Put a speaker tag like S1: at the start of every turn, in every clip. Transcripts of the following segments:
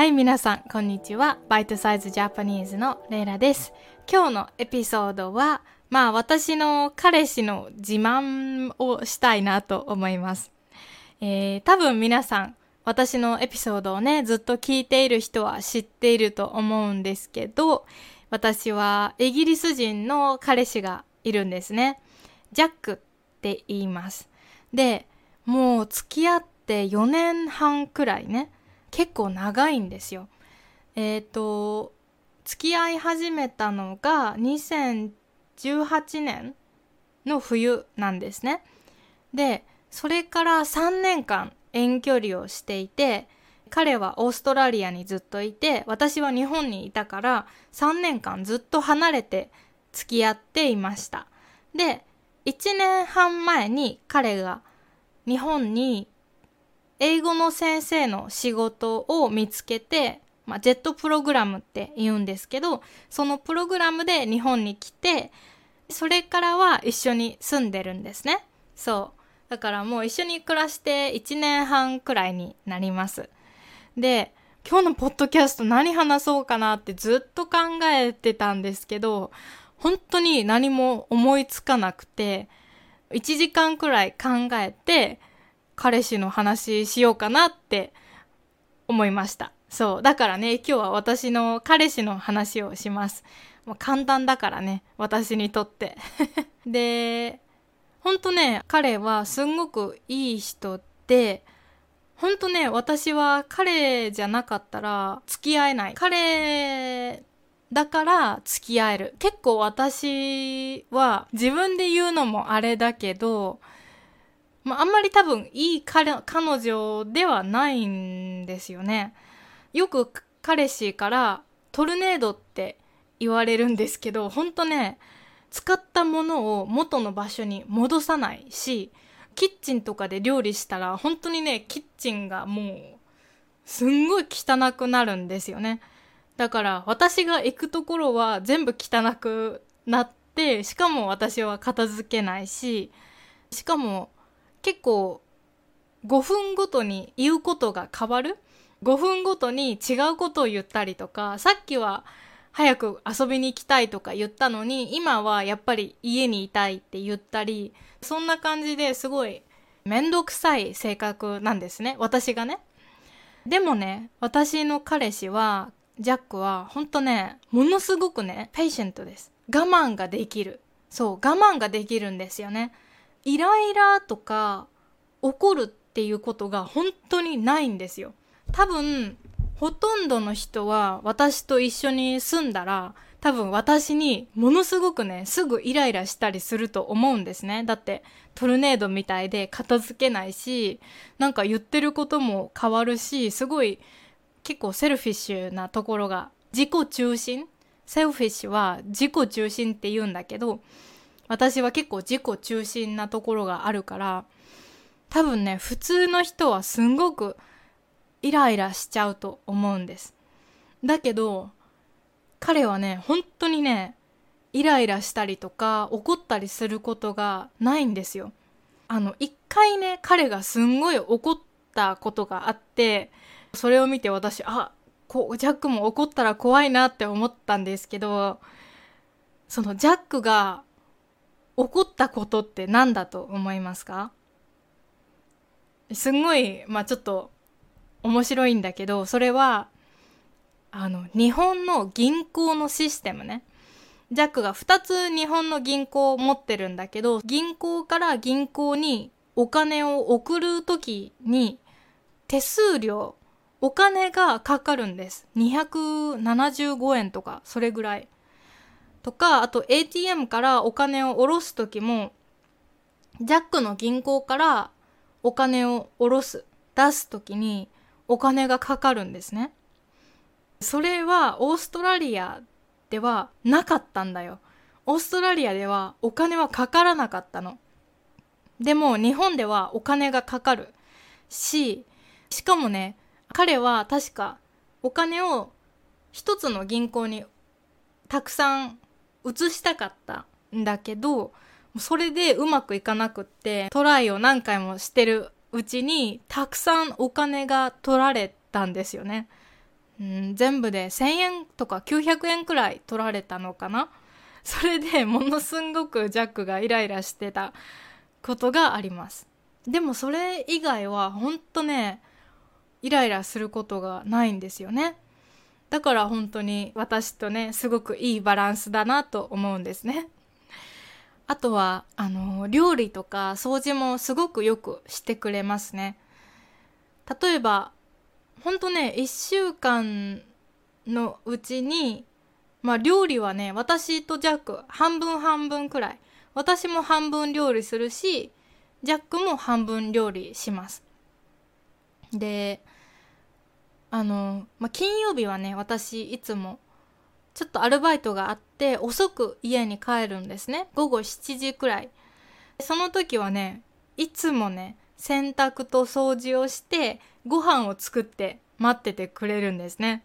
S1: はい、皆さん、こんにちは。バイトサイズジャパニーズのレイラです。今日のエピソードは、まあ私の彼氏の自慢をしたいなと思います。えー、多分皆さん、私のエピソードをね、ずっと聞いている人は知っていると思うんですけど、私はイギリス人の彼氏がいるんですね。ジャックって言います。で、もう付き合って4年半くらいね、結構長いんですよ。えっ、と、付き合い始めたのが2018年の冬なんですね。で、それから3年間遠距離をしていて、彼はオーストラリアにずっといて、私は日本にいたから3年間ずっと離れて付き合っていました。で、1年半前に彼が日本に英語の先生の仕事を見つけて、まあ、ジェットプログラムって言うんですけど、そのプログラムで日本に来て、それからは一緒に住んでるんですね。そう。だからもう一緒に暮らして1年半くらいになります。で、今日のポッドキャスト何話そうかなってずっと考えてたんですけど、本当に何も思いつかなくて、1時間くらい考えて、彼氏の話しようかなって思いました。そう。だからね、今日は私の彼氏の話をします。もう簡単だからね、私にとって。で、ほんとね、彼はすんごくいい人で、ほんとね、私は彼じゃなかったら付き合えない。彼だから付き合える。結構私は自分で言うのもあれだけど、まあ、あんまり多分いい彼彼女ではないんですよね。よく彼氏からトルネードって言われるんですけど、ほんとね、使ったものを元の場所に戻さないし、キッチンとかで料理したら本当にね、キッチンがもうすんごい汚くなるんですよね。だから私が行くところは全部汚くなって、しかも私は片付けないし、しかも結構5分ごとに言うことが変わる ?5 分ごとに違うことを言ったりとか、さっきは早く遊びに行きたいとか言ったのに、今はやっぱり家にいたいって言ったり、そんな感じですごいめんどくさい性格なんですね。私がね。でもね、私の彼氏は、ジャックは、ほんとね、ものすごくね、 patient です。我慢ができる。そう、我慢ができるんですよね。イライラとか怒るっていうことが本当にないんですよ。多分、ほとんどの人は私と一緒に住んだら、多分私にものすごくね、すぐイライラしたりすると思うんですね。だってトルネードみたいで片付けないし、なんか言ってることも変わるし、すごい結構 selfish なところが自己中心？ selfish は自己中心って言うんだけど、私は結構自己中心なところがあるから、多分ね、普通の人はすんごくイライラしちゃうと思うんです。だけど、彼はね、本当にね、イライラしたりとか怒ったりすることがないんですよ。あの、一回ね、彼がすんごい怒ったことがあって、それを見て私、あ、こう、ジャックも怒ったら怖いなって思ったんですけど、そのジャックが怒ったことって何だと思いますか？すんごい、まあちょっと面白いんだけど、それは、あの、日本の銀行のシステムね。ジャックが2つ日本の銀行を持ってるんだけど、銀行から銀行にお金を送るときに手数料、お金がかかるんです。275円とか、それぐらい。とか、あと ATM からお金を下ろすときも、ジャックの銀行からお金を下ろす、出すときにお金がかかるんですね。それはオーストラリアではなかったんだよ。オーストラリアではお金はかからなかったの。でも日本ではお金がかかるし、しかもね、彼は確かお金を一つの銀行にたくさん移したかったんだけど、それでうまくいかなくって、トライを何回もしてるうちに、たくさんお金が取られたんですよね。うん、全部で1000円とか900円くらい取られたのかな。それでものすんごくジャックがイライラしてたことがあります。でもそれ以外はほんとねイライラすることがないんですよね。だから本当に私とねすごくいいバランスだなと思うんですね。あとはあの料理とか掃除もすごくよくしてくれますね。例えばほんとね1週間のうちにまあ料理はね私とジャック半分半分くらい。私も半分料理するしジャックも半分料理します。であの、まあ、金曜日はね私いつもちょっとアルバイトがあって遅く家に帰るんですね午後7時くらいその時はねいつもね洗濯と掃除をしてご飯を作って待っててくれるんですね。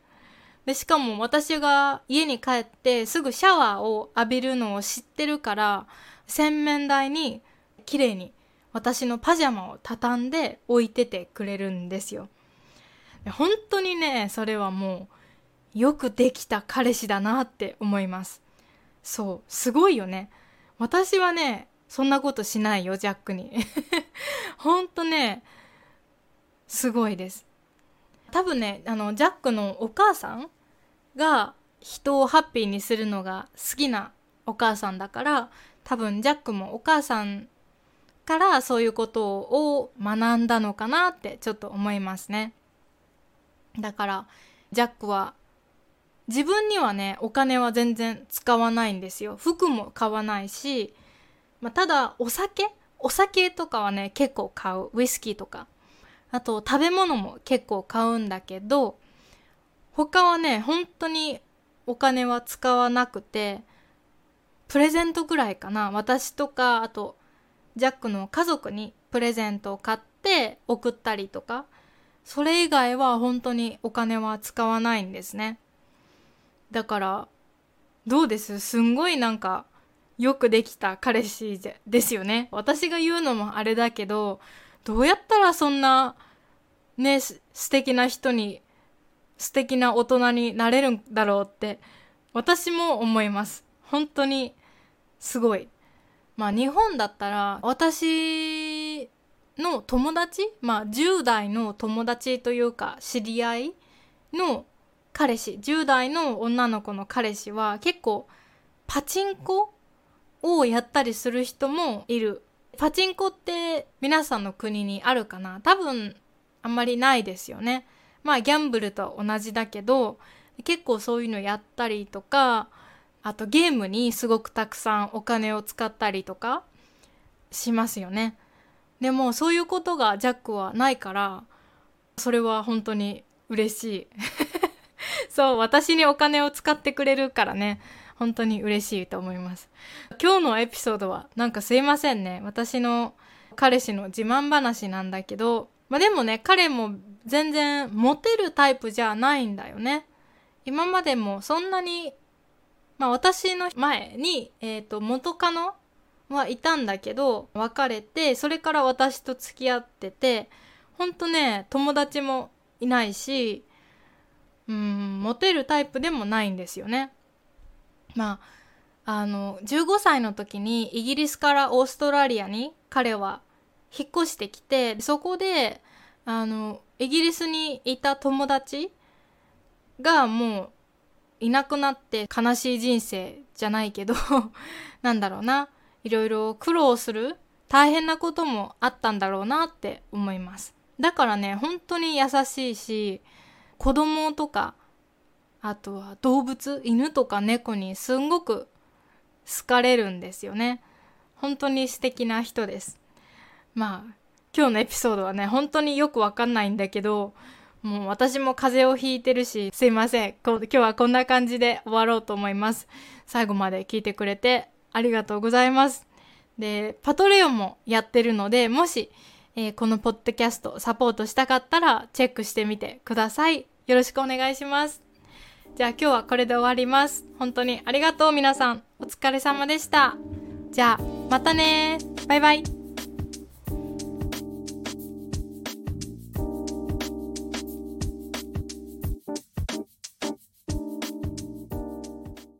S1: で、しかも私が家に帰ってすぐシャワーを浴びるのを知ってるから、洗面台に綺麗に私のパジャマを畳んで置いててくれるんですよ。本当にね、それはもうよくできた彼氏だなって思います。そう、すごいよね。私はね、そんなことしないよ、ジャックに。ほんとね、すごいです。多分ね、あの、ジャックのお母さんが人をハッピーにするのが好きなお母さんだから、多分ジャックもお母さんからそういうことを学んだのかなってちょっと思いますね。だから、ジャックは自分にはね、お金は全然使わないんですよ。服も買わないし、まあ、ただお酒？お酒とかはね結構買う。ウイスキーとか。あと食べ物も結構買うんだけど他はね本当にお金は使わなくてプレゼントぐらいかな。私とかあとジャックの家族にプレゼントを買って送ったりとか。それ以外は本当にお金は使わないんですねだからどうです？すんごいなんかよくできた彼氏ですよね。私が言うのもあれだけど、どうやったらそんな、ね、素敵な人に、素敵な大人になれるんだろうって、私も思います。本当に、すごい。まあ日本だったら、私の友達まあ10代の友達というか、知り合いの彼氏、10代の女の子の彼氏は結構、パチンコをやったりする人もいる。パチンコって皆さんの国にあるかな？多分あんまりないですよね。まあギャンブルと同じだけど結構そういうのやったりとかあとゲームにすごくたくさんお金を使ったりとかしますよね。でもそういうことがジャックはないからそれは本当に嬉しい。そう私にお金を使ってくれるからね本当に嬉しいと思います。今日のエピソードはなんかすいませんね。私の彼氏の自慢話なんだけど、まあでもね、彼も全然モテるタイプじゃないんだよね。今までもそんなに、まあ私の前に、えっ、ー、と、元カノはいたんだけど、別れて、それから私と付き合ってて、ほんとね、友達もいないし、うん、モテるタイプでもないんですよね。まあ、あの、15歳の時にイギリスからオーストラリアに彼は引っ越してきて、そこで、あの、イギリスにいた友達がもういなくなって悲しい人生じゃないけど なんだろうな、いろいろ苦労する大変なこともあったんだろうなって思います。だからね、本当に優しいし、子供とかあとは動物犬とか猫にすんごく好かれるんですよね。本当に素敵な人です。まあ今日のエピソードはね本当によくわかんないんだけどもう私も風邪をひいてるしすいません。今日はこんな感じで終わろうと思います。最後まで聞いてくれてありがとうございますでパトレオンもやってるのでもし、えー、このポッドキャストサポートしたかったらチェックしてみてくださいよろしくお願いしますじゃあ今日はこれで終わります。本当にありがとう皆さん。お疲れ様でした。じゃあまたねバイバイ。